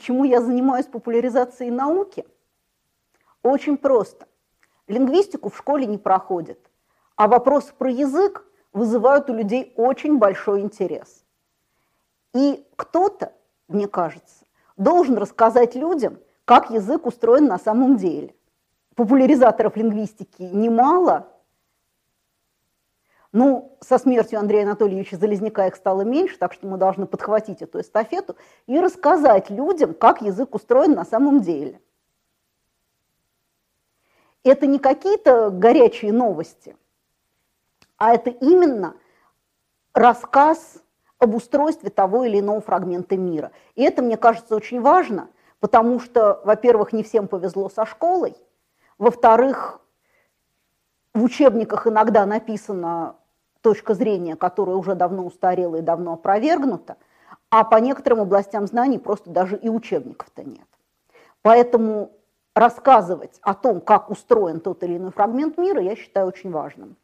Почему я занимаюсь популяризацией науки? Очень просто. Лингвистику в школе не проходят, а вопросы про язык вызывают у людей очень большой интерес. И кто-то, мне кажется, должен рассказать людям, как язык устроен на самом деле. Популяризаторов лингвистики немало. Ну, со смертью Андрея Анатольевича Залезняка их стало меньше, так что мы должны подхватить эту эстафету и рассказать людям, как язык устроен на самом деле. Это не какие-то горячие новости, а это именно рассказ об устройстве того или иного фрагмента мира. И это, мне кажется, очень важно, потому что, во-первых, не всем повезло со школой, во-вторых, в учебниках иногда написана точка зрения, которая уже давно устарела и давно опровергнута, а по некоторым областям знаний просто даже и учебников-то нет. Поэтому рассказывать о том, как устроен тот или иной фрагмент мира, я считаю очень важным.